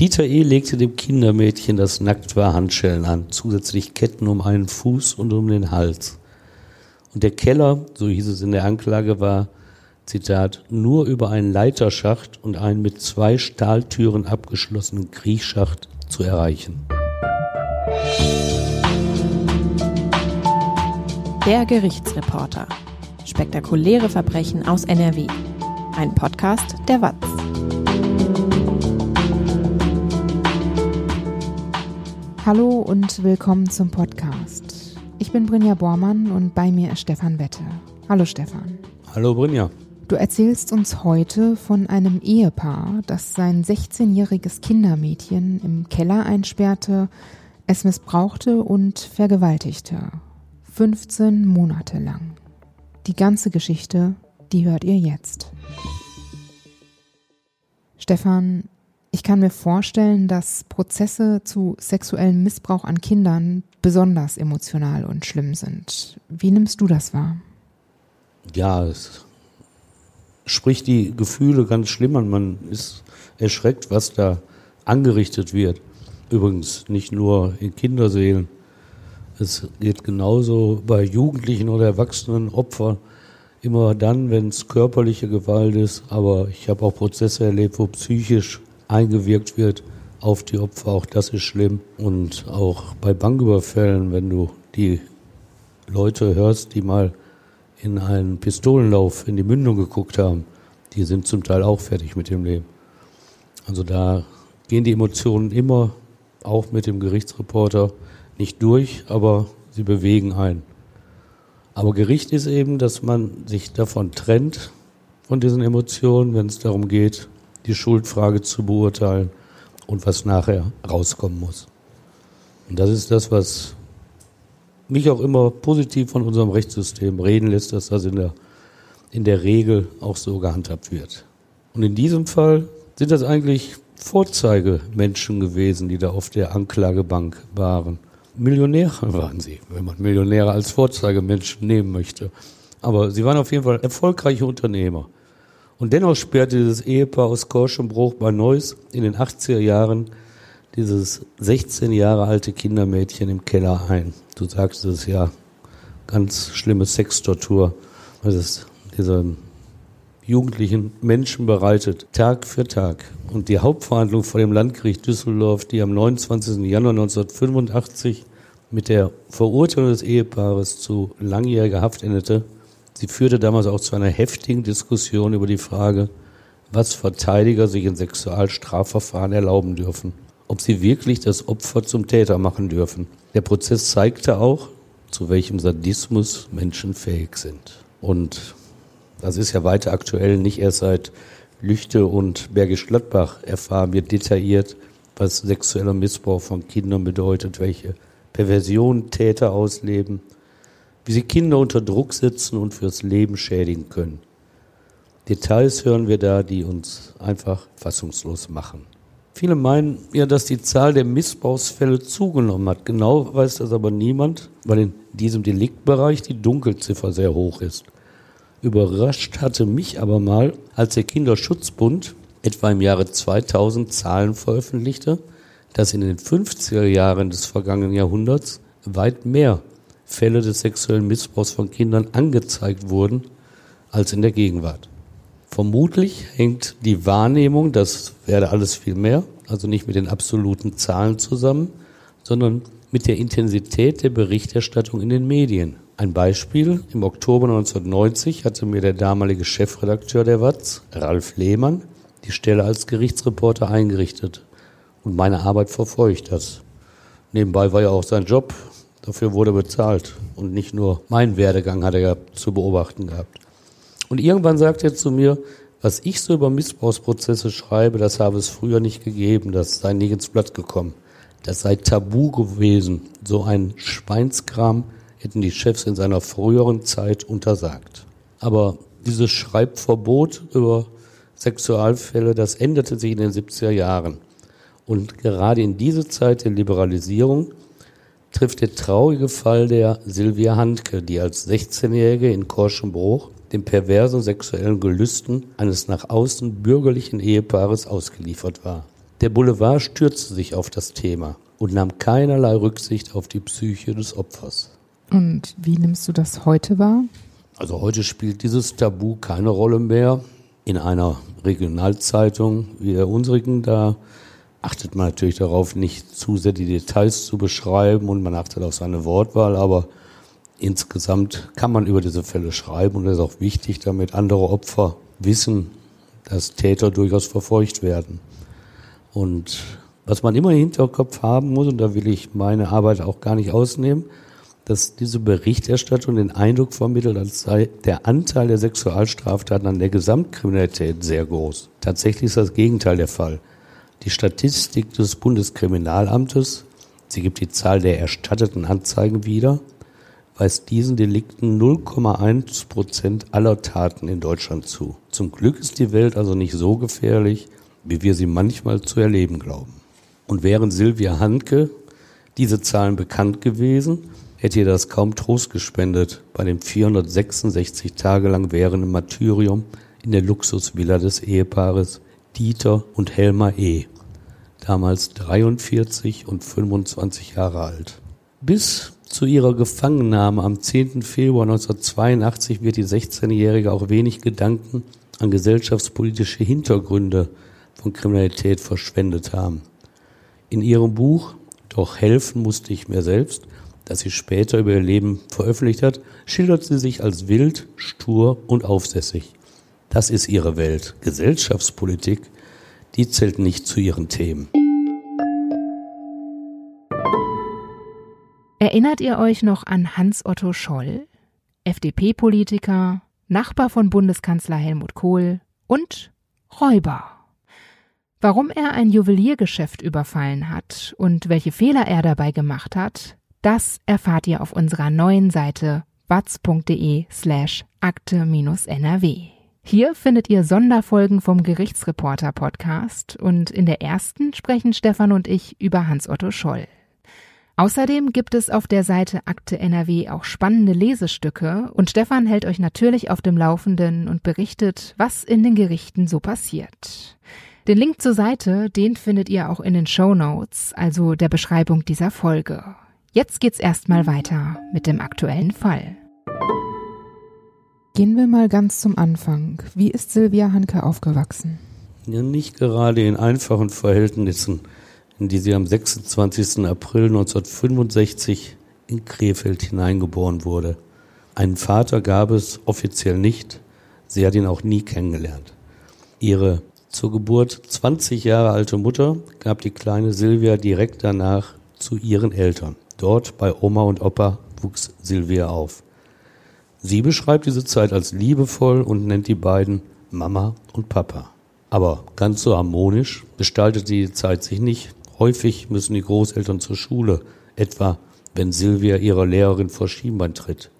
Dieter E. legte dem Kindermädchen, das nackt war, Handschellen an, zusätzlich Ketten um einen Fuß und um den Hals. Und der Keller, so hieß es in der Anklage, war, Zitat, nur über einen Leiterschacht und einen mit zwei Stahltüren abgeschlossenen Kriechschacht zu erreichen. Der Gerichtsreporter. Spektakuläre Verbrechen aus NRW. Ein Podcast der WAZ. Hallo und willkommen zum Podcast. Ich bin Brinja Bormann und bei mir ist Stefan Wette. Hallo Stefan. Hallo Brinja. Du erzählst uns heute von einem Ehepaar, das sein 16-jähriges Kindermädchen im Keller einsperrte, es missbrauchte und vergewaltigte. 15 Monate lang. Die ganze Geschichte, die hört ihr jetzt. Stefan, ich kann mir vorstellen, dass Prozesse zu sexuellem Missbrauch an Kindern besonders emotional und schlimm sind. Wie nimmst du das wahr? Ja, es spricht die Gefühle ganz schlimm an. Man ist erschreckt, was da angerichtet wird. Übrigens nicht nur in Kinderseelen. Es geht genauso bei Jugendlichen oder Erwachsenen Opfern immer dann, wenn es körperliche Gewalt ist. Aber ich habe auch Prozesse erlebt, wo psychisch eingewirkt wird auf die Opfer. Auch das ist schlimm. Und auch bei Banküberfällen, wenn du die Leute hörst, die mal in einen Pistolenlauf in die Mündung geguckt haben, die sind zum Teil auch fertig mit dem Leben. Also da gehen die Emotionen immer, auch mit dem Gerichtsreporter, nicht durch, aber sie bewegen ein. Aber Gericht ist eben, dass man sich davon trennt, von diesen Emotionen, wenn es darum geht, die Schuldfrage zu beurteilen und was nachher rauskommen muss. Und das ist das, was mich auch immer positiv von unserem Rechtssystem reden lässt, dass das in der, in der Regel auch so gehandhabt wird. Und in diesem Fall sind das eigentlich Vorzeigemenschen gewesen, die da auf der Anklagebank waren. Millionäre waren sie, wenn man Millionäre als Vorzeigemenschen nehmen möchte. Aber sie waren auf jeden Fall erfolgreiche Unternehmer. Und dennoch sperrte dieses Ehepaar aus Korschenbruch bei Neuss in den 80er Jahren dieses 16 Jahre alte Kindermädchen im Keller ein. Du sagst es ja, ganz schlimme Sextortur, was es diesem jugendlichen Menschen bereitet, Tag für Tag. Und die Hauptverhandlung vor dem Landgericht Düsseldorf, die am 29. Januar 1985 mit der Verurteilung des Ehepaares zu langjähriger Haft endete, sie führte damals auch zu einer heftigen Diskussion über die Frage, was Verteidiger sich in Sexualstrafverfahren erlauben dürfen ob sie wirklich das Opfer zum Täter machen dürfen. Der Prozess zeigte auch, zu welchem Sadismus Menschen fähig sind. Und das ist ja weiter aktuell, nicht erst seit Lüchte und Bergisch Gladbach erfahren wir detailliert, was sexueller Missbrauch von Kindern bedeutet, welche Perversionen Täter ausleben, wie sie Kinder unter Druck setzen und fürs Leben schädigen können. Details hören wir da, die uns einfach fassungslos machen. Viele meinen ja, dass die Zahl der Missbrauchsfälle zugenommen hat. Genau weiß das aber niemand, weil in diesem Deliktbereich die Dunkelziffer sehr hoch ist. Überrascht hatte mich aber mal, als der Kinderschutzbund etwa im Jahre 2000 Zahlen veröffentlichte, dass in den 50er Jahren des vergangenen Jahrhunderts weit mehr Fälle des sexuellen Missbrauchs von Kindern angezeigt wurden als in der Gegenwart. Vermutlich hängt die Wahrnehmung, das werde alles viel mehr, also nicht mit den absoluten Zahlen zusammen, sondern mit der Intensität der Berichterstattung in den Medien. Ein Beispiel, im Oktober 1990 hatte mir der damalige Chefredakteur der WAZ, Ralf Lehmann, die Stelle als Gerichtsreporter eingerichtet. Und meine Arbeit verfolgt das. Nebenbei war ja auch sein Job, dafür wurde bezahlt. Und nicht nur mein Werdegang hat er ja zu beobachten gehabt. Und irgendwann sagt er zu mir, was ich so über Missbrauchsprozesse schreibe, das habe es früher nicht gegeben, das sei nie ins Blatt gekommen. Das sei tabu gewesen. So ein Schweinskram hätten die Chefs in seiner früheren Zeit untersagt. Aber dieses Schreibverbot über Sexualfälle, das änderte sich in den 70er Jahren. Und gerade in diese Zeit der Liberalisierung trifft der traurige Fall der Silvia Handke, die als 16-Jährige in Korschenbruch den perversen sexuellen Gelüsten eines nach außen bürgerlichen Ehepaares ausgeliefert war. Der Boulevard stürzte sich auf das Thema und nahm keinerlei Rücksicht auf die Psyche des Opfers. Und wie nimmst du das heute wahr? Also heute spielt dieses Tabu keine Rolle mehr. In einer Regionalzeitung wie der unsrigen, da achtet man natürlich darauf, nicht zu sehr die Details zu beschreiben und man achtet auf seine Wortwahl, aber insgesamt kann man über diese Fälle schreiben und es ist auch wichtig, damit andere Opfer wissen, dass Täter durchaus verfolgt werden. Und was man immer im Hinterkopf haben muss, und da will ich meine Arbeit auch gar nicht ausnehmen, dass diese Berichterstattung den Eindruck vermittelt, als sei der Anteil der Sexualstraftaten an der Gesamtkriminalität sehr groß. Tatsächlich ist das Gegenteil der Fall. Die Statistik des Bundeskriminalamtes, sie gibt die Zahl der erstatteten Anzeigen wieder, weist diesen Delikten 0,1 Prozent aller Taten in Deutschland zu. Zum Glück ist die Welt also nicht so gefährlich, wie wir sie manchmal zu erleben glauben. Und während Silvia Handke diese Zahlen bekannt gewesen, hätte ihr das kaum Trost gespendet bei dem 466 Tage lang währenden Martyrium in der Luxusvilla des Ehepaares Dieter und Helma E., damals 43 und 25 Jahre alt. Bis zu ihrer Gefangennahme am 10. Februar 1982 wird die 16-Jährige auch wenig Gedanken an gesellschaftspolitische Hintergründe von Kriminalität verschwendet haben. In ihrem Buch Doch helfen musste ich mir selbst, das sie später über ihr Leben veröffentlicht hat, schildert sie sich als wild, stur und aufsässig. Das ist ihre Welt. Gesellschaftspolitik, die zählt nicht zu ihren Themen. Erinnert ihr euch noch an Hans-Otto Scholl? FDP-Politiker, Nachbar von Bundeskanzler Helmut Kohl und Räuber. Warum er ein Juweliergeschäft überfallen hat und welche Fehler er dabei gemacht hat, das erfahrt ihr auf unserer neuen Seite watz.de slash akte-nrw. Hier findet ihr Sonderfolgen vom Gerichtsreporter Podcast und in der ersten sprechen Stefan und ich über Hans-Otto Scholl. Außerdem gibt es auf der Seite Akte NRW auch spannende Lesestücke und Stefan hält euch natürlich auf dem Laufenden und berichtet, was in den Gerichten so passiert. Den Link zur Seite, den findet ihr auch in den Show Notes, also der Beschreibung dieser Folge. Jetzt geht's erstmal weiter mit dem aktuellen Fall. Gehen wir mal ganz zum Anfang. Wie ist Silvia Hanke aufgewachsen? Ja, nicht gerade in einfachen Verhältnissen in die sie am 26. April 1965 in Krefeld hineingeboren wurde. Einen Vater gab es offiziell nicht, sie hat ihn auch nie kennengelernt. Ihre zur Geburt 20 Jahre alte Mutter gab die kleine Silvia direkt danach zu ihren Eltern. Dort bei Oma und Opa wuchs Silvia auf. Sie beschreibt diese Zeit als liebevoll und nennt die beiden Mama und Papa. Aber ganz so harmonisch gestaltet die Zeit sich nicht. Häufig müssen die Großeltern zur Schule, etwa wenn Silvia ihrer Lehrerin vor Schienbein tritt.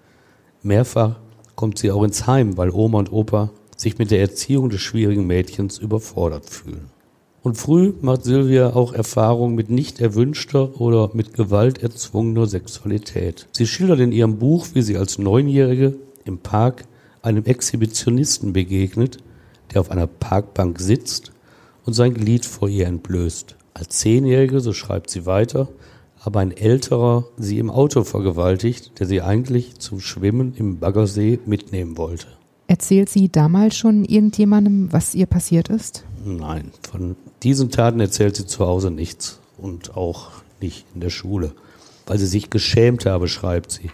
Mehrfach kommt sie auch ins Heim, weil Oma und Opa sich mit der Erziehung des schwierigen Mädchens überfordert fühlen. Und früh macht Silvia auch Erfahrungen mit nicht erwünschter oder mit Gewalt erzwungener Sexualität. Sie schildert in ihrem Buch, wie sie als Neunjährige im Park einem Exhibitionisten begegnet, der auf einer Parkbank sitzt und sein Glied vor ihr entblößt als Zehnjährige, so schreibt sie weiter, aber ein älterer sie im Auto vergewaltigt, der sie eigentlich zum Schwimmen im Baggersee mitnehmen wollte. Erzählt sie damals schon irgendjemandem, was ihr passiert ist? Nein, von diesen Taten erzählt sie zu Hause nichts und auch nicht in der Schule, weil sie sich geschämt habe, schreibt sie,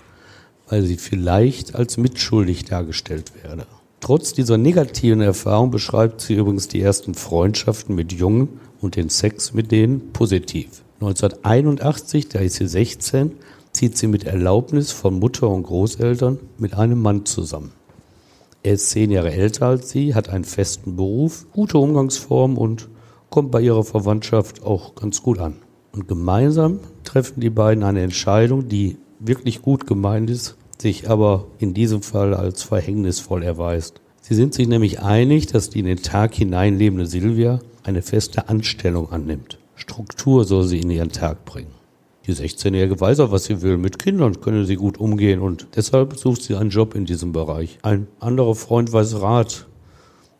weil sie vielleicht als mitschuldig dargestellt werde. Trotz dieser negativen Erfahrung beschreibt sie übrigens die ersten Freundschaften mit Jungen und den Sex mit denen positiv. 1981, da ist sie 16, zieht sie mit Erlaubnis von Mutter und Großeltern mit einem Mann zusammen. Er ist zehn Jahre älter als sie, hat einen festen Beruf, gute Umgangsform und kommt bei ihrer Verwandtschaft auch ganz gut an. Und gemeinsam treffen die beiden eine Entscheidung, die wirklich gut gemeint ist, sich aber in diesem Fall als verhängnisvoll erweist. Sie sind sich nämlich einig, dass die in den Tag hineinlebende Silvia eine feste Anstellung annimmt. Struktur soll sie in ihren Tag bringen. Die 16-Jährige weiß auch, was sie will. Mit Kindern könne sie gut umgehen und deshalb sucht sie einen Job in diesem Bereich. Ein anderer Freund weiß Rat.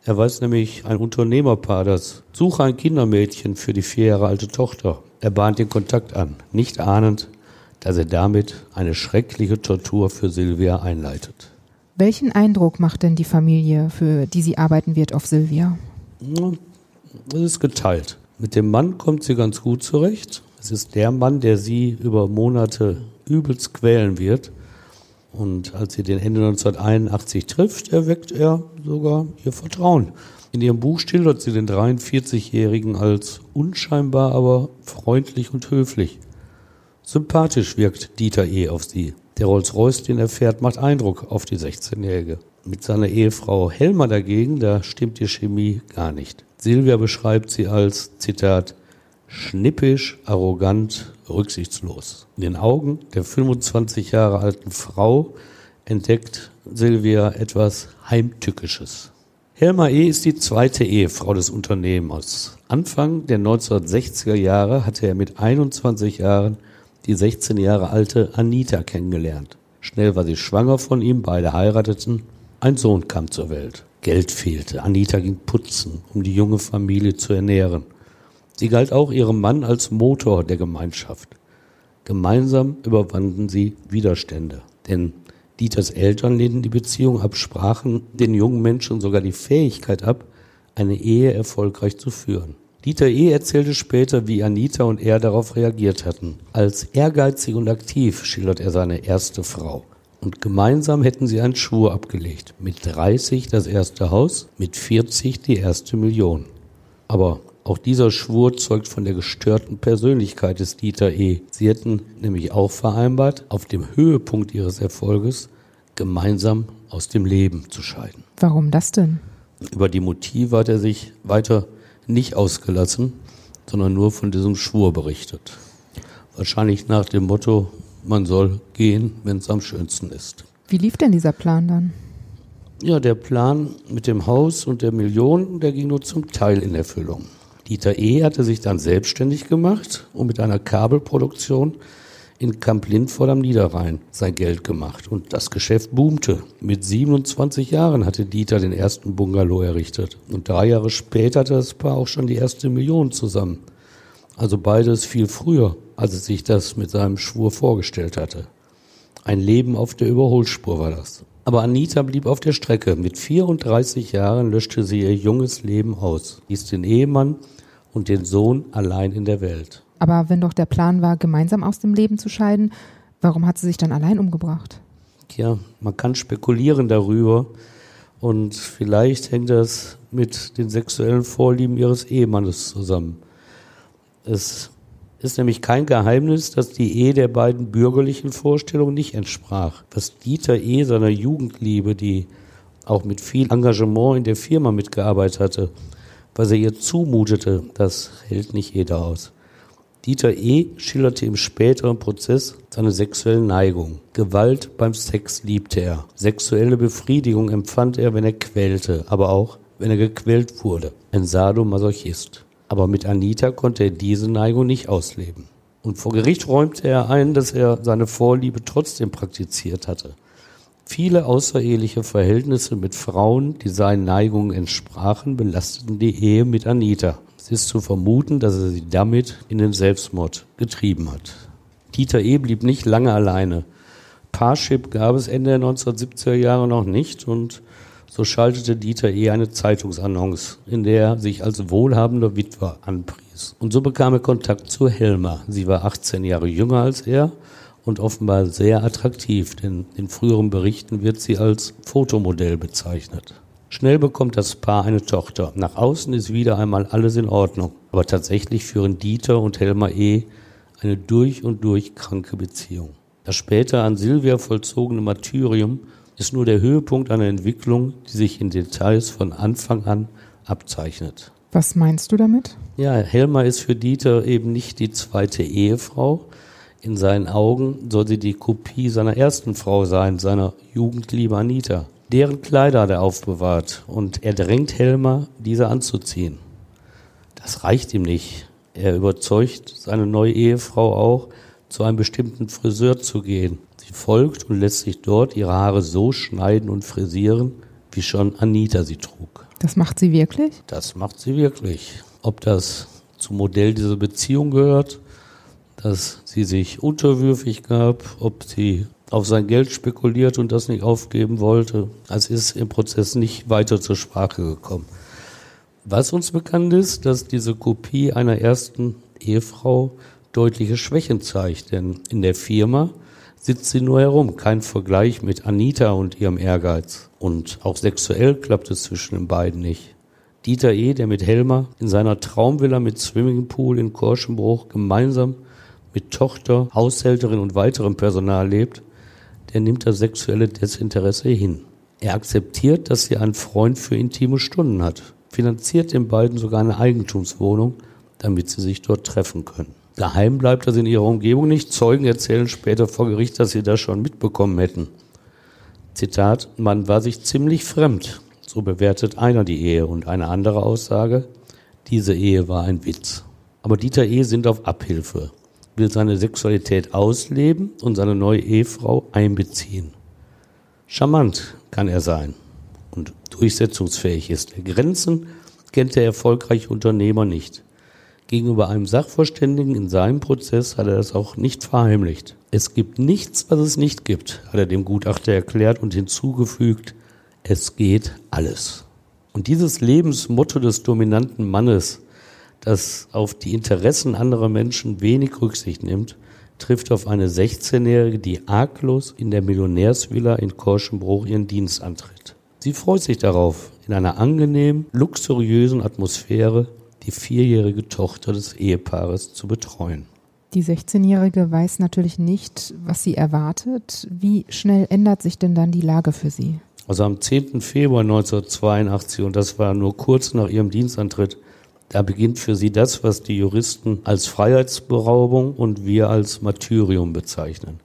Er weiß nämlich ein Unternehmerpaar, das suche ein Kindermädchen für die vier Jahre alte Tochter. Er bahnt den Kontakt an, nicht ahnend, dass er damit eine schreckliche Tortur für Silvia einleitet. Welchen Eindruck macht denn die Familie, für die sie arbeiten wird, auf Silvia? Das ist geteilt. Mit dem Mann kommt sie ganz gut zurecht. Es ist der Mann, der sie über Monate übelst quälen wird. Und als sie den Ende 1981 trifft, erweckt er sogar ihr Vertrauen. In ihrem Buch schildert sie den 43-Jährigen als unscheinbar, aber freundlich und höflich. Sympathisch wirkt Dieter E. auf sie. Der Rolls-Royce, den er fährt, macht Eindruck auf die 16-Jährige. Mit seiner Ehefrau Helmer dagegen, da stimmt die Chemie gar nicht. Silvia beschreibt sie als, Zitat, schnippisch, arrogant, rücksichtslos. In den Augen der 25 Jahre alten Frau entdeckt Silvia etwas Heimtückisches. Helma E. ist die zweite Ehefrau des Unternehmers. Anfang der 1960er Jahre hatte er mit 21 Jahren die 16 Jahre alte Anita kennengelernt. Schnell war sie schwanger von ihm, beide heirateten. Ein Sohn kam zur Welt. Geld fehlte. Anita ging putzen, um die junge Familie zu ernähren. Sie galt auch ihrem Mann als Motor der Gemeinschaft. Gemeinsam überwanden sie Widerstände. Denn Dieters Eltern lehnten die Beziehung ab, sprachen den jungen Menschen sogar die Fähigkeit ab, eine Ehe erfolgreich zu führen. Dieter E. erzählte später, wie Anita und er darauf reagiert hatten. Als ehrgeizig und aktiv schildert er seine erste Frau. Und gemeinsam hätten sie einen Schwur abgelegt. Mit 30 das erste Haus, mit 40 die erste Million. Aber auch dieser Schwur zeugt von der gestörten Persönlichkeit des Dieter E. Sie hätten nämlich auch vereinbart, auf dem Höhepunkt ihres Erfolges gemeinsam aus dem Leben zu scheiden. Warum das denn? Über die Motive hat er sich weiter nicht ausgelassen, sondern nur von diesem Schwur berichtet. Wahrscheinlich nach dem Motto, man soll gehen, wenn es am schönsten ist. Wie lief denn dieser Plan dann? Ja, der Plan mit dem Haus und der Million, der ging nur zum Teil in Erfüllung. Dieter E. hatte sich dann selbstständig gemacht und mit einer Kabelproduktion in Kamp Lindford am Niederrhein sein Geld gemacht. Und das Geschäft boomte. Mit 27 Jahren hatte Dieter den ersten Bungalow errichtet. Und drei Jahre später hatte das Paar auch schon die erste Million zusammen. Also beides viel früher, als es sich das mit seinem Schwur vorgestellt hatte. Ein Leben auf der Überholspur war das. Aber Anita blieb auf der Strecke. Mit 34 Jahren löschte sie ihr junges Leben aus, ließ den Ehemann und den Sohn allein in der Welt. Aber wenn doch der Plan war, gemeinsam aus dem Leben zu scheiden, warum hat sie sich dann allein umgebracht? Tja, man kann spekulieren darüber. Und vielleicht hängt das mit den sexuellen Vorlieben ihres Ehemannes zusammen. Es ist nämlich kein Geheimnis, dass die Ehe der beiden bürgerlichen Vorstellungen nicht entsprach. Was Dieter E. seiner Jugendliebe, die auch mit viel Engagement in der Firma mitgearbeitet hatte, was er ihr zumutete, das hält nicht jeder aus. Dieter E. schilderte im späteren Prozess seine sexuellen Neigungen. Gewalt beim Sex liebte er. Sexuelle Befriedigung empfand er, wenn er quälte, aber auch, wenn er gequält wurde. Ein Sadomasochist. Aber mit Anita konnte er diese Neigung nicht ausleben. Und vor Gericht räumte er ein, dass er seine Vorliebe trotzdem praktiziert hatte. Viele außereheliche Verhältnisse mit Frauen, die seinen Neigungen entsprachen, belasteten die Ehe mit Anita. Es ist zu vermuten, dass er sie damit in den Selbstmord getrieben hat. Dieter E. blieb nicht lange alleine. Parship gab es Ende der 1970er Jahre noch nicht und so schaltete Dieter E. eine Zeitungsannonce, in der er sich als wohlhabender Witwer anpries. Und so bekam er Kontakt zu Helma. Sie war 18 Jahre jünger als er und offenbar sehr attraktiv, denn in früheren Berichten wird sie als Fotomodell bezeichnet. Schnell bekommt das Paar eine Tochter. Nach außen ist wieder einmal alles in Ordnung. Aber tatsächlich führen Dieter und Helma E. eine durch und durch kranke Beziehung. Das später an Silvia vollzogene Martyrium ist nur der Höhepunkt einer Entwicklung, die sich in Details von Anfang an abzeichnet. Was meinst du damit? Ja, Helma ist für Dieter eben nicht die zweite Ehefrau. In seinen Augen soll sie die Kopie seiner ersten Frau sein, seiner Jugendliebe Anita. Deren Kleider hat er aufbewahrt und er drängt Helmer, diese anzuziehen. Das reicht ihm nicht. Er überzeugt seine neue Ehefrau auch, zu einem bestimmten Friseur zu gehen. Sie folgt und lässt sich dort ihre Haare so schneiden und frisieren, wie schon Anita sie trug. Das macht sie wirklich? Das macht sie wirklich. Ob das zum Modell dieser Beziehung gehört, dass sie sich unterwürfig gab, ob sie auf sein Geld spekuliert und das nicht aufgeben wollte. Es ist im Prozess nicht weiter zur Sprache gekommen. Was uns bekannt ist, dass diese Kopie einer ersten Ehefrau deutliche Schwächen zeigt, denn in der Firma sitzt sie nur herum, kein Vergleich mit Anita und ihrem Ehrgeiz. Und auch sexuell klappt es zwischen den beiden nicht. Dieter E., der mit Helmer in seiner Traumvilla mit Swimmingpool in Korschenbruch gemeinsam mit Tochter, Haushälterin und weiterem Personal lebt, der nimmt das sexuelle Desinteresse hin. Er akzeptiert, dass sie einen Freund für intime Stunden hat, finanziert den beiden sogar eine Eigentumswohnung, damit sie sich dort treffen können. Geheim bleibt das in ihrer Umgebung nicht. Zeugen erzählen später vor Gericht, dass sie das schon mitbekommen hätten. Zitat, man war sich ziemlich fremd. So bewertet einer die Ehe und eine andere Aussage, diese Ehe war ein Witz. Aber Dieter E. sind auf Abhilfe, will seine Sexualität ausleben und seine neue Ehefrau einbeziehen. Charmant kann er sein und durchsetzungsfähig ist. Grenzen kennt der erfolgreiche Unternehmer nicht. Gegenüber einem Sachverständigen in seinem Prozess hat er das auch nicht verheimlicht. Es gibt nichts, was es nicht gibt, hat er dem Gutachter erklärt und hinzugefügt, es geht alles. Und dieses Lebensmotto des dominanten Mannes, das auf die Interessen anderer Menschen wenig Rücksicht nimmt, trifft auf eine 16-Jährige, die arglos in der Millionärsvilla in Korschenbruch ihren Dienst antritt. Sie freut sich darauf, in einer angenehmen, luxuriösen Atmosphäre die vierjährige Tochter des Ehepaares zu betreuen. Die 16-Jährige weiß natürlich nicht, was sie erwartet. Wie schnell ändert sich denn dann die Lage für sie? Also am 10. Februar 1982, und das war nur kurz nach ihrem Dienstantritt, da beginnt für sie das, was die Juristen als Freiheitsberaubung und wir als Martyrium bezeichnen.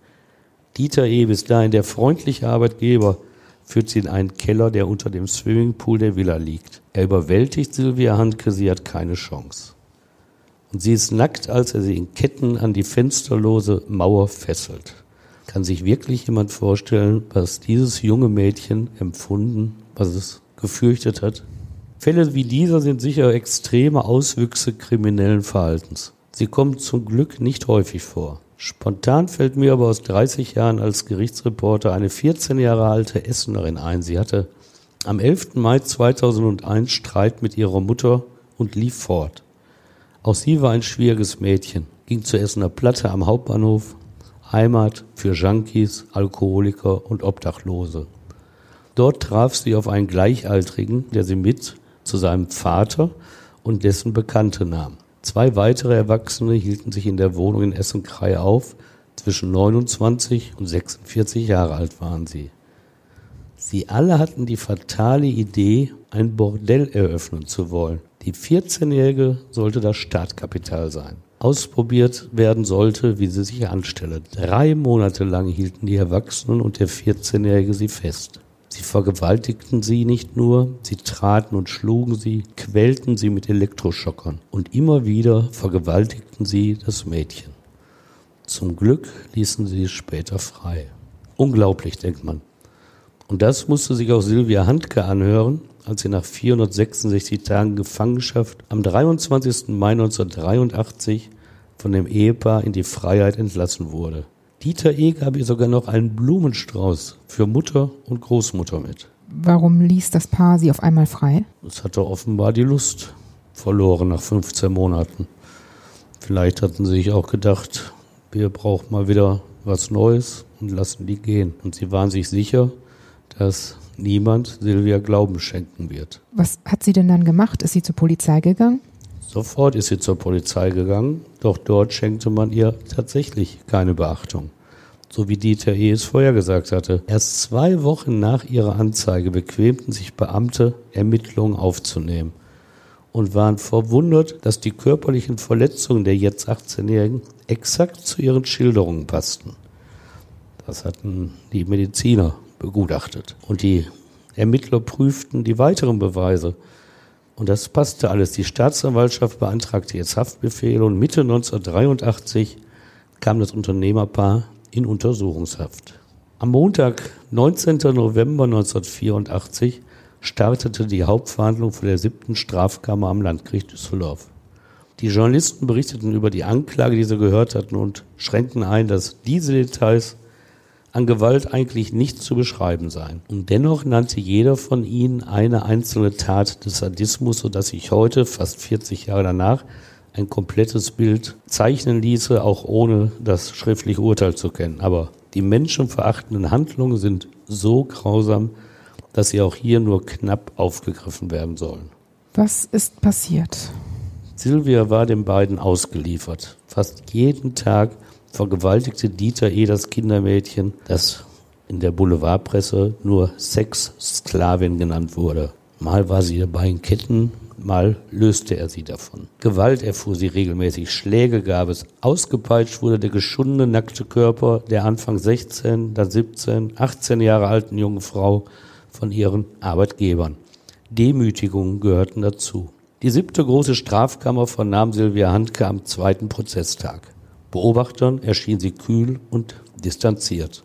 Dieter E., bis dahin der freundliche Arbeitgeber, führt sie in einen Keller, der unter dem Swimmingpool der Villa liegt. Er überwältigt Silvia Handke, sie hat keine Chance. Und sie ist nackt, als er sie in Ketten an die fensterlose Mauer fesselt. Kann sich wirklich jemand vorstellen, was dieses junge Mädchen empfunden, was es gefürchtet hat? Fälle wie dieser sind sicher extreme Auswüchse kriminellen Verhaltens. Sie kommen zum Glück nicht häufig vor. Spontan fällt mir aber aus 30 Jahren als Gerichtsreporter eine 14 Jahre alte Essenerin ein. Sie hatte am 11. Mai 2001 Streit mit ihrer Mutter und lief fort. Auch sie war ein schwieriges Mädchen, ging zur Essener Platte am Hauptbahnhof, Heimat für Junkies, Alkoholiker und Obdachlose. Dort traf sie auf einen Gleichaltrigen, der sie mit zu seinem Vater und dessen Bekannte nahm. Zwei weitere Erwachsene hielten sich in der Wohnung in Essen-Krei auf. Zwischen 29 und 46 Jahre alt waren sie. Sie alle hatten die fatale Idee, ein Bordell eröffnen zu wollen. Die 14-Jährige sollte das Startkapital sein. Ausprobiert werden sollte, wie sie sich anstelle. Drei Monate lang hielten die Erwachsenen und der 14-Jährige sie fest. Sie vergewaltigten sie nicht nur, sie traten und schlugen sie, quälten sie mit Elektroschockern und immer wieder vergewaltigten sie das Mädchen. Zum Glück ließen sie es später frei. Unglaublich, denkt man. Und das musste sich auch Silvia Handke anhören, als sie nach 466 Tagen Gefangenschaft am 23. Mai 1983 von dem Ehepaar in die Freiheit entlassen wurde. Dieter E. gab ihr sogar noch einen Blumenstrauß für Mutter und Großmutter mit. Warum ließ das Paar sie auf einmal frei? Es hatte offenbar die Lust verloren nach 15 Monaten. Vielleicht hatten sie sich auch gedacht, wir brauchen mal wieder was Neues und lassen die gehen. Und sie waren sich sicher, dass niemand Silvia Glauben schenken wird. Was hat sie denn dann gemacht? Ist sie zur Polizei gegangen? Sofort ist sie zur Polizei gegangen, doch dort schenkte man ihr tatsächlich keine Beachtung. So wie Dieter E. es vorher gesagt hatte. Erst zwei Wochen nach ihrer Anzeige bequemten sich Beamte, Ermittlungen aufzunehmen und waren verwundert, dass die körperlichen Verletzungen der jetzt 18-Jährigen exakt zu ihren Schilderungen passten. Das hatten die Mediziner begutachtet. Und die Ermittler prüften die weiteren Beweise und das passte alles. Die Staatsanwaltschaft beantragte jetzt Haftbefehle und Mitte 1983 kam das Unternehmerpaar in Untersuchungshaft. Am Montag, 19. November 1984, startete die Hauptverhandlung vor der siebten Strafkammer am Landgericht Düsseldorf. Die Journalisten berichteten über die Anklage, die sie gehört hatten und schränkten ein, dass diese Details an Gewalt eigentlich nicht zu beschreiben seien. Und dennoch nannte jeder von ihnen eine einzelne Tat des Sadismus, sodass sich heute, fast 40 Jahre danach, ein komplettes Bild zeichnen ließe, auch ohne das schriftliche Urteil zu kennen. Aber die menschenverachtenden Handlungen sind so grausam, dass sie auch hier nur knapp aufgegriffen werden sollen. Was ist passiert? Silvia war den beiden ausgeliefert. Fast jeden Tag vergewaltigte Dieter E. das Kindermädchen, das in der Boulevardpresse nur Sexsklavin genannt wurde. Mal war sie dabei in Ketten, mal löste er sie davon. Gewalt erfuhr sie regelmäßig, Schläge gab es, ausgepeitscht wurde der geschundene nackte Körper der Anfang 16, dann 17, 18 Jahre alten jungen Frau von ihren Arbeitgebern. Demütigungen gehörten dazu. Die siebte große Strafkammer vernahm Silvia Handke am zweiten Prozesstag. Beobachtern erschien sie kühl und distanziert.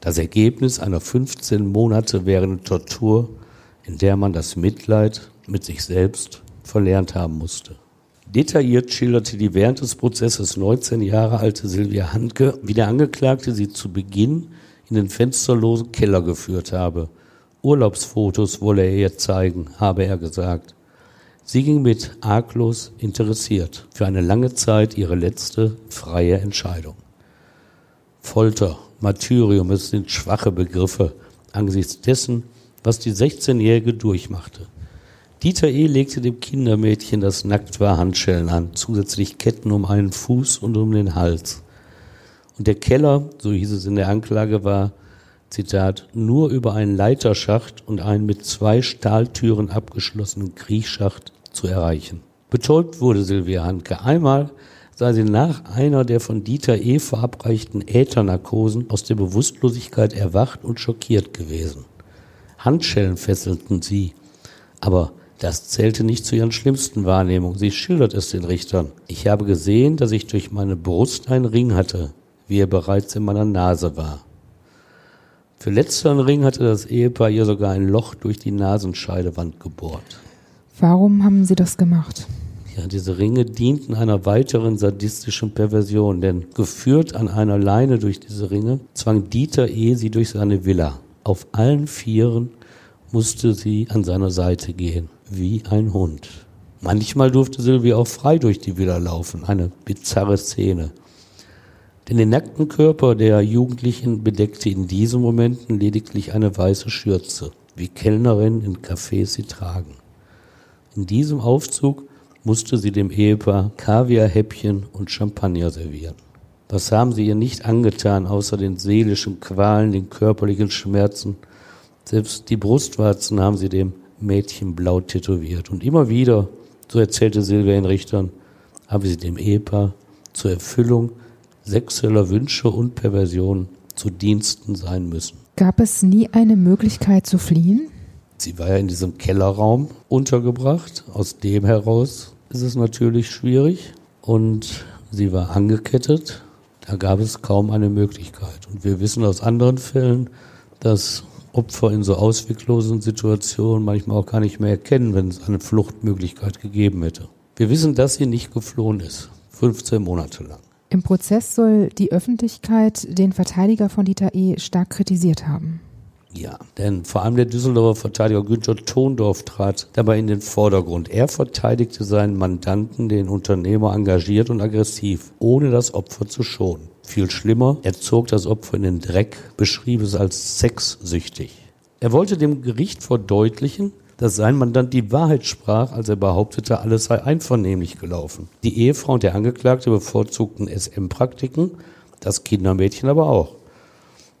Das Ergebnis einer 15 Monate währenden Tortur, in der man das Mitleid mit sich selbst verlernt haben musste. Detailliert schilderte die während des Prozesses 19 Jahre alte Silvia Handke, wie der Angeklagte sie zu Beginn in den fensterlosen Keller geführt habe. Urlaubsfotos wolle er ihr zeigen, habe er gesagt. Sie ging mit arglos interessiert für eine lange Zeit ihre letzte freie Entscheidung. Folter, Martyrium, es sind schwache Begriffe angesichts dessen, was die 16-Jährige durchmachte. Dieter E. legte dem Kindermädchen, das nackt war, Handschellen an, zusätzlich Ketten um einen Fuß und um den Hals. Und der Keller, so hieß es in der Anklage, war, Zitat, nur über einen Leiterschacht und einen mit zwei Stahltüren abgeschlossenen Kriechschacht zu erreichen. Betäubt wurde Silvia Handke. Einmal sei sie nach einer der von Dieter E. verabreichten Äthernarkosen aus der Bewusstlosigkeit erwacht und schockiert gewesen. Handschellen fesselten sie, aber das zählte nicht zu ihren schlimmsten Wahrnehmungen. Sie schildert es den Richtern. Ich habe gesehen, dass ich durch meine Brust einen Ring hatte, wie er bereits in meiner Nase war. Für letzteren Ring hatte das Ehepaar ihr sogar ein Loch durch die Nasenscheidewand gebohrt. Warum haben Sie das gemacht? Ja, diese Ringe dienten einer weiteren sadistischen Perversion, denn geführt an einer Leine durch diese Ringe zwang Dieter E. sie durch seine Villa. Auf allen Vieren musste sie an seiner Seite gehen, wie ein Hund. Manchmal durfte Silvia auch frei durch die Villa laufen, eine bizarre Szene. Denn den nackten Körper der Jugendlichen bedeckte in diesen Momenten lediglich eine weiße Schürze, wie Kellnerinnen in Cafés sie tragen. In diesem Aufzug musste sie dem Ehepaar Kaviarhäppchen und Champagner servieren. Was haben sie ihr nicht angetan, außer den seelischen Qualen, den körperlichen Schmerzen? Selbst die Brustwarzen haben sie dem Mädchen blau tätowiert. Und immer wieder, so erzählte Silvia in Richtern, haben sie dem Ehepaar zur Erfüllung sexueller Wünsche und Perversionen zu Diensten sein müssen. Gab es nie eine Möglichkeit zu fliehen? Sie war ja in diesem Kellerraum untergebracht. Aus dem heraus ist es natürlich schwierig. Und sie war angekettet. Da gab es kaum eine Möglichkeit. Und wir wissen aus anderen Fällen, dass Opfer in so ausweglosen Situationen manchmal auch gar nicht mehr erkennen, wenn es eine Fluchtmöglichkeit gegeben hätte. Wir wissen, dass sie nicht geflohen ist. 15 Monate lang. Im Prozess soll die Öffentlichkeit den Verteidiger von Dieter E. stark kritisiert haben. Ja, denn vor allem der Düsseldorfer Verteidiger Günther Thondorf trat dabei in den Vordergrund. Er verteidigte seinen Mandanten, den Unternehmer, engagiert und aggressiv, ohne das Opfer zu schonen. Viel schlimmer, er zog das Opfer in den Dreck, beschrieb es als sexsüchtig. Er wollte dem Gericht verdeutlichen, dass sein Mandant die Wahrheit sprach, als er behauptete, alles sei einvernehmlich gelaufen. Die Ehefrau und der Angeklagte bevorzugten SM-Praktiken, das Kindermädchen aber auch.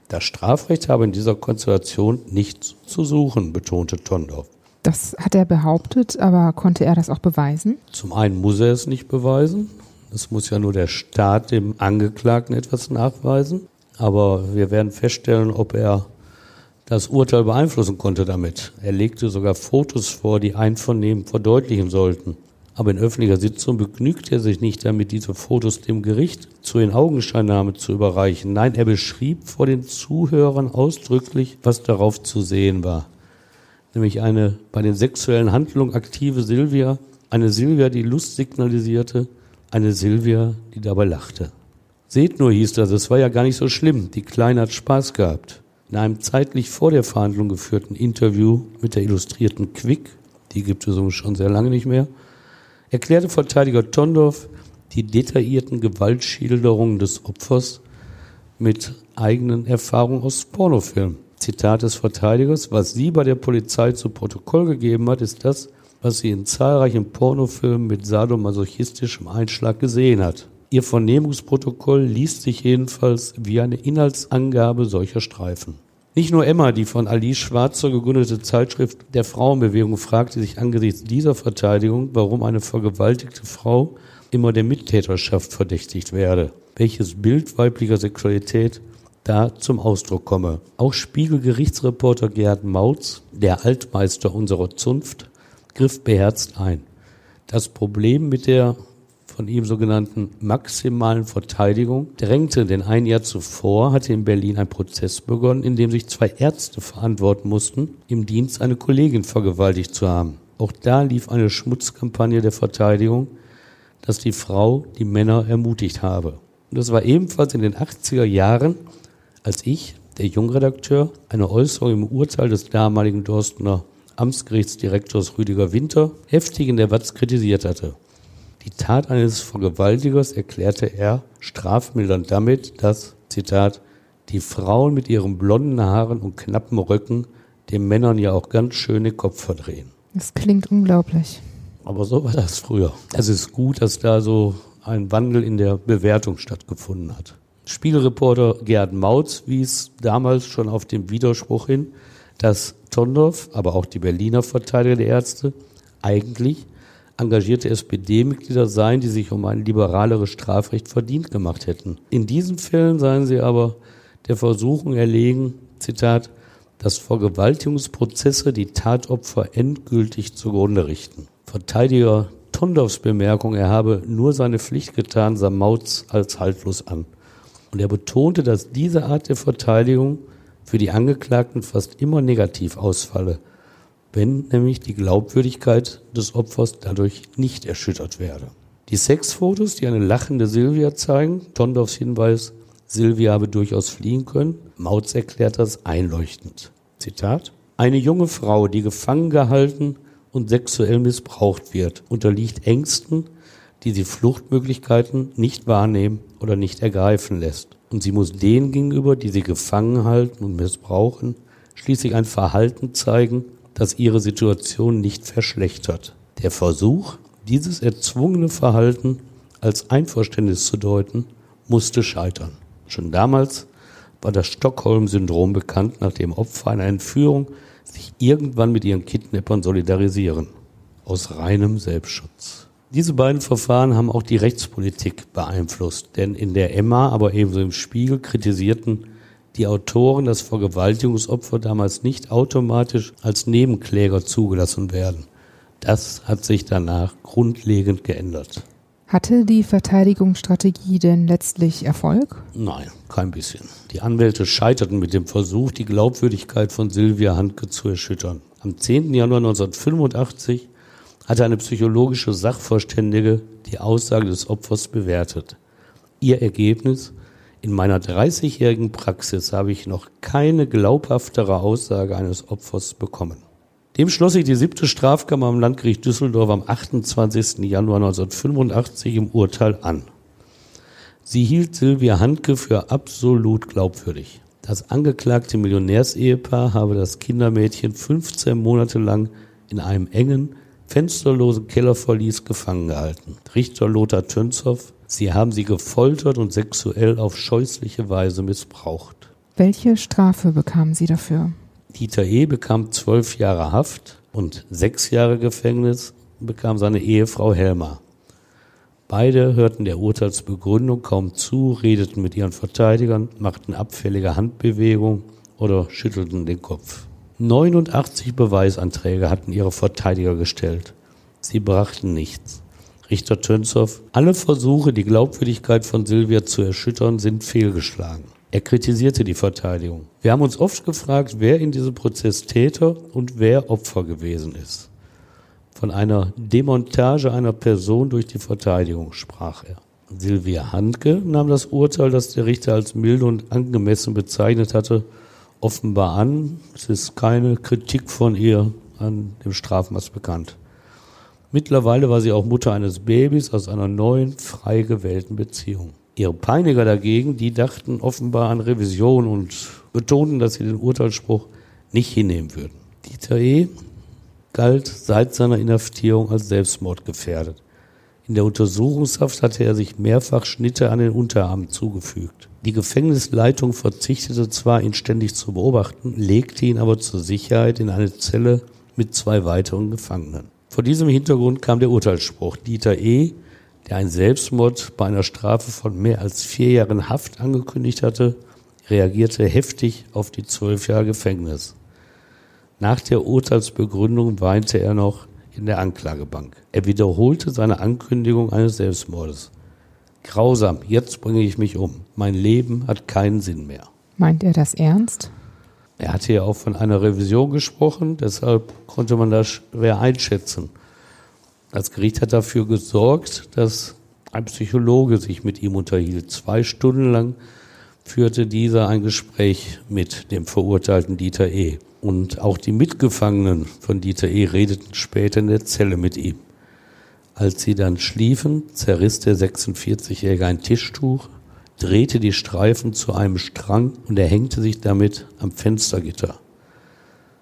Das Strafrecht habe in dieser Konstellation nichts zu suchen, betonte Tondorf. Das hat er behauptet, aber konnte er das auch beweisen? Zum einen muss er es nicht beweisen. Es muss ja nur der Staat dem Angeklagten etwas nachweisen. Aber wir werden feststellen, ob er das Urteil beeinflussen konnte damit. Er legte sogar Fotos vor, die Einvernehmen verdeutlichen sollten. Aber in öffentlicher Sitzung begnügt er sich nicht damit, diese Fotos dem Gericht zur in Augenscheinnahme zu überreichen. Nein, er beschrieb vor den Zuhörern ausdrücklich, was darauf zu sehen war. nämlich eine bei den sexuellen Handlungen aktive Silvia, eine Silvia, die Lust signalisierte, eine Silvia, die dabei lachte. Seht nur, hieß das, es war ja gar nicht so schlimm, die Kleine hat Spaß gehabt. In einem zeitlich vor der Verhandlung geführten Interview mit der Illustrierten Quick, die gibt es schon sehr lange nicht mehr, erklärte Verteidiger Tondorf die detaillierten Gewaltschilderungen des Opfers mit eigenen Erfahrungen aus Pornofilmen. Zitat des Verteidigers, was sie bei der Polizei zu Protokoll gegeben hat, ist das, was sie in zahlreichen Pornofilmen mit sadomasochistischem Einschlag gesehen hat. Ihr Vernehmungsprotokoll liest sich jedenfalls wie eine Inhaltsangabe solcher Streifen. Nicht nur Emma, die von Alice Schwarzer gegründete Zeitschrift der Frauenbewegung, fragte sich angesichts dieser Verteidigung, warum eine vergewaltigte Frau immer der Mittäterschaft verdächtigt werde. Welches Bild weiblicher Sexualität da zum Ausdruck komme. Auch Spiegel-Gerichtsreporter Gerhard Mautz, der Altmeister unserer Zunft, griff beherzt ein. Das Problem mit der von ihm sogenannten maximalen Verteidigung drängte, denn ein Jahr zuvor hatte in Berlin ein Prozess begonnen, in dem sich zwei Ärzte verantworten mussten, im Dienst eine Kollegin vergewaltigt zu haben. Auch da lief eine Schmutzkampagne der Verteidigung, dass die Frau die Männer ermutigt habe. Und das war ebenfalls in den 80er Jahren, als ich, der Jungredakteur, eine Äußerung im Urteil des damaligen Dorstener Amtsgerichtsdirektors Rüdiger Winter heftig in der Watz kritisiert hatte. Die Tat eines Vergewaltigers erklärte er strafmildernd damit, dass, Zitat, die Frauen mit ihren blonden Haaren und knappen Röcken den Männern ja auch ganz schöne Kopf verdrehen. Das klingt unglaublich. Aber so war das früher. Es ist gut, dass da so ein Wandel in der Bewertung stattgefunden hat. Spielreporter Gerd Mautz wies damals schon auf den Widerspruch hin, dass Tondorf, aber auch die Berliner Verteidiger der Ärzte eigentlich engagierte SPD-Mitglieder seien, die sich um ein liberaleres Strafrecht verdient gemacht hätten. In diesen Fällen seien sie aber der Versuchung erlegen, Zitat, dass Vergewaltigungsprozesse die Tatopfer endgültig zugrunde richten. Verteidiger Tondorfs Bemerkung, er habe nur seine Pflicht getan, sah Mautz als haltlos an. Und er betonte, dass diese Art der Verteidigung für die Angeklagten fast immer negativ ausfalle wenn nämlich die Glaubwürdigkeit des Opfers dadurch nicht erschüttert werde. Die Sexfotos, die eine lachende Silvia zeigen, Tondorfs Hinweis, Silvia habe durchaus fliehen können, Mautz erklärt das einleuchtend. Zitat. Eine junge Frau, die gefangen gehalten und sexuell missbraucht wird, unterliegt Ängsten, die sie Fluchtmöglichkeiten nicht wahrnehmen oder nicht ergreifen lässt. Und sie muss denen gegenüber, die sie gefangen halten und missbrauchen, schließlich ein Verhalten zeigen, das ihre Situation nicht verschlechtert. Der Versuch, dieses erzwungene Verhalten als Einverständnis zu deuten, musste scheitern. Schon damals war das Stockholm-Syndrom bekannt, nachdem Opfer einer Entführung sich irgendwann mit ihren Kidnappern solidarisieren. Aus reinem Selbstschutz. Diese beiden Verfahren haben auch die Rechtspolitik beeinflusst, denn in der Emma, aber ebenso im Spiegel kritisierten die Autoren, dass Vergewaltigungsopfer damals nicht automatisch als Nebenkläger zugelassen werden. Das hat sich danach grundlegend geändert. Hatte die Verteidigungsstrategie denn letztlich Erfolg? Nein, kein bisschen. Die Anwälte scheiterten mit dem Versuch, die Glaubwürdigkeit von Silvia Handke zu erschüttern. Am 10. Januar 1985 hatte eine psychologische Sachverständige die Aussage des Opfers bewertet. Ihr Ergebnis in meiner 30-jährigen Praxis habe ich noch keine glaubhaftere Aussage eines Opfers bekommen. Dem schloss sich die siebte Strafkammer am Landgericht Düsseldorf am 28. Januar 1985 im Urteil an. Sie hielt Silvia Handke für absolut glaubwürdig. Das angeklagte Millionärsehepaar habe das Kindermädchen 15 Monate lang in einem engen, fensterlosen Kellerverlies gefangen gehalten. Richter Lothar Tönshoff Sie haben sie gefoltert und sexuell auf scheußliche Weise missbraucht. Welche Strafe bekamen Sie dafür? Dieter E. bekam zwölf Jahre Haft und sechs Jahre Gefängnis bekam seine Ehefrau Helma. Beide hörten der Urteilsbegründung kaum zu, redeten mit ihren Verteidigern, machten abfällige Handbewegungen oder schüttelten den Kopf. 89 Beweisanträge hatten ihre Verteidiger gestellt. Sie brachten nichts. Richter Tönshoff, alle Versuche, die Glaubwürdigkeit von Silvia zu erschüttern, sind fehlgeschlagen. Er kritisierte die Verteidigung. Wir haben uns oft gefragt, wer in diesem Prozess Täter und wer Opfer gewesen ist. Von einer Demontage einer Person durch die Verteidigung sprach er. Silvia Handke nahm das Urteil, das der Richter als milde und angemessen bezeichnet hatte, offenbar an. Es ist keine Kritik von ihr an dem Strafmaß bekannt. Mittlerweile war sie auch Mutter eines Babys aus einer neuen, frei gewählten Beziehung. Ihre Peiniger dagegen, die dachten offenbar an Revision und betonten, dass sie den Urteilsspruch nicht hinnehmen würden. Dieter E. galt seit seiner Inhaftierung als Selbstmord gefährdet. In der Untersuchungshaft hatte er sich mehrfach Schnitte an den Unterarmen zugefügt. Die Gefängnisleitung verzichtete zwar, ihn ständig zu beobachten, legte ihn aber zur Sicherheit in eine Zelle mit zwei weiteren Gefangenen. Vor diesem Hintergrund kam der Urteilsspruch. Dieter E der einen Selbstmord bei einer Strafe von mehr als vier Jahren Haft angekündigt hatte, reagierte heftig auf die zwölf Jahre Gefängnis. Nach der Urteilsbegründung weinte er noch in der Anklagebank. Er wiederholte seine Ankündigung eines Selbstmordes. Grausam, jetzt bringe ich mich um. Mein Leben hat keinen Sinn mehr. Meint er das ernst? Er hatte ja auch von einer Revision gesprochen, deshalb konnte man das schwer einschätzen. Das Gericht hat dafür gesorgt, dass ein Psychologe sich mit ihm unterhielt. Zwei Stunden lang führte dieser ein Gespräch mit dem verurteilten Dieter E. Und auch die Mitgefangenen von Dieter E. redeten später in der Zelle mit ihm. Als sie dann schliefen, zerriss der 46-Jährige ein Tischtuch, drehte die Streifen zu einem Strang und er hängte sich damit am Fenstergitter.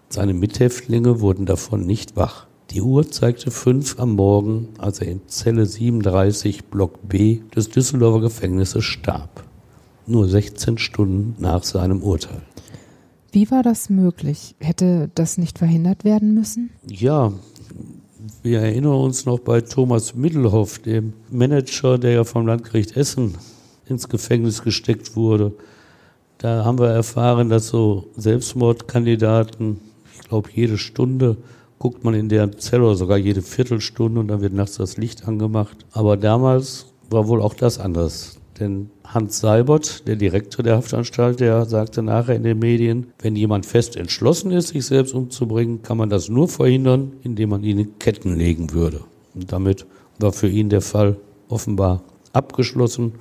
Seine Mithäftlinge wurden davon nicht wach. Die Uhr zeigte fünf am Morgen, als er in Zelle 37 Block B des Düsseldorfer Gefängnisses starb. Nur 16 Stunden nach seinem Urteil. Wie war das möglich? Hätte das nicht verhindert werden müssen? Ja, wir erinnern uns noch bei Thomas Middelhoff, dem Manager, der ja vom Landgericht Essen ins Gefängnis gesteckt wurde. Da haben wir erfahren, dass so Selbstmordkandidaten, ich glaube, jede Stunde guckt man in der Zelle oder sogar jede Viertelstunde und dann wird nachts das Licht angemacht. Aber damals war wohl auch das anders. Denn Hans Seibert, der Direktor der Haftanstalt, der sagte nachher in den Medien, wenn jemand fest entschlossen ist, sich selbst umzubringen, kann man das nur verhindern, indem man ihn in Ketten legen würde. Und damit war für ihn der Fall offenbar abgeschlossen.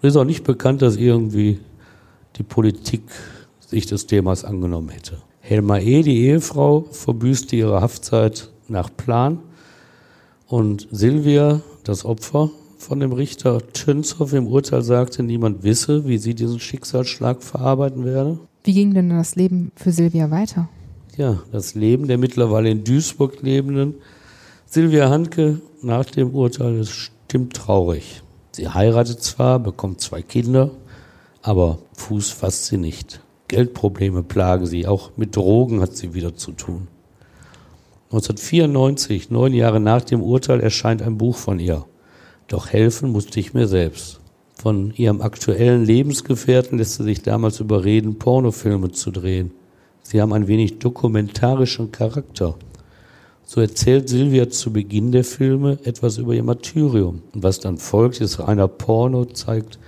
Und ist auch nicht bekannt, dass irgendwie die Politik sich des Themas angenommen hätte. Helma E., die Ehefrau, verbüßte ihre Haftzeit nach Plan und Silvia, das Opfer von dem Richter Tönshoff im Urteil sagte, niemand wisse, wie sie diesen Schicksalsschlag verarbeiten werde. Wie ging denn das Leben für Silvia weiter? Ja, das Leben der mittlerweile in Duisburg lebenden Silvia Handke nach dem Urteil ist stimmt traurig. Sie heiratet zwar, bekommt zwei Kinder, aber Fuß fasst sie nicht. Geldprobleme plagen sie, auch mit Drogen hat sie wieder zu tun. 1994, neun Jahre nach dem Urteil, erscheint ein Buch von ihr. Doch helfen musste ich mir selbst. Von ihrem aktuellen Lebensgefährten lässt sie sich damals überreden, Pornofilme zu drehen. Sie haben ein wenig dokumentarischen Charakter. So erzählt Silvia zu Beginn der Filme etwas über ihr Martyrium. Und was dann folgt, ist reiner Porno, zeigt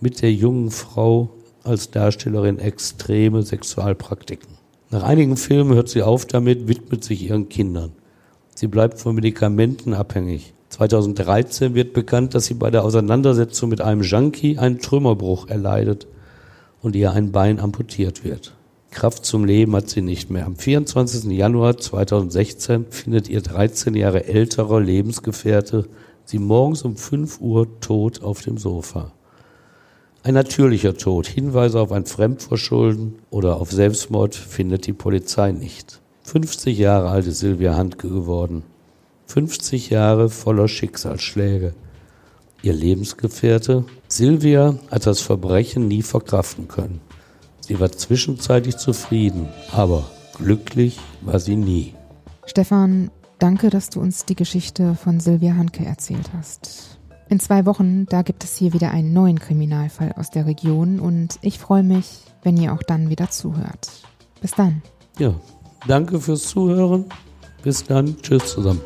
mit der jungen Frau als Darstellerin extreme Sexualpraktiken. Nach einigen Filmen hört sie auf damit, widmet sich ihren Kindern. Sie bleibt von Medikamenten abhängig. 2013 wird bekannt, dass sie bei der Auseinandersetzung mit einem Junkie einen Trümmerbruch erleidet und ihr ein Bein amputiert wird. Kraft zum Leben hat sie nicht mehr. Am 24. Januar 2016 findet ihr 13 Jahre älterer Lebensgefährte sie morgens um 5 Uhr tot auf dem Sofa. Ein natürlicher Tod, Hinweise auf ein Fremdverschulden oder auf Selbstmord findet die Polizei nicht. 50 Jahre alt ist Silvia Handke geworden. 50 Jahre voller Schicksalsschläge. Ihr Lebensgefährte? Silvia hat das Verbrechen nie verkraften können. Sie war zwischenzeitlich zufrieden, aber glücklich war sie nie. Stefan, danke, dass du uns die Geschichte von Silvia Handke erzählt hast. In zwei Wochen, da gibt es hier wieder einen neuen Kriminalfall aus der Region und ich freue mich, wenn ihr auch dann wieder zuhört. Bis dann. Ja, danke fürs Zuhören. Bis dann. Tschüss zusammen.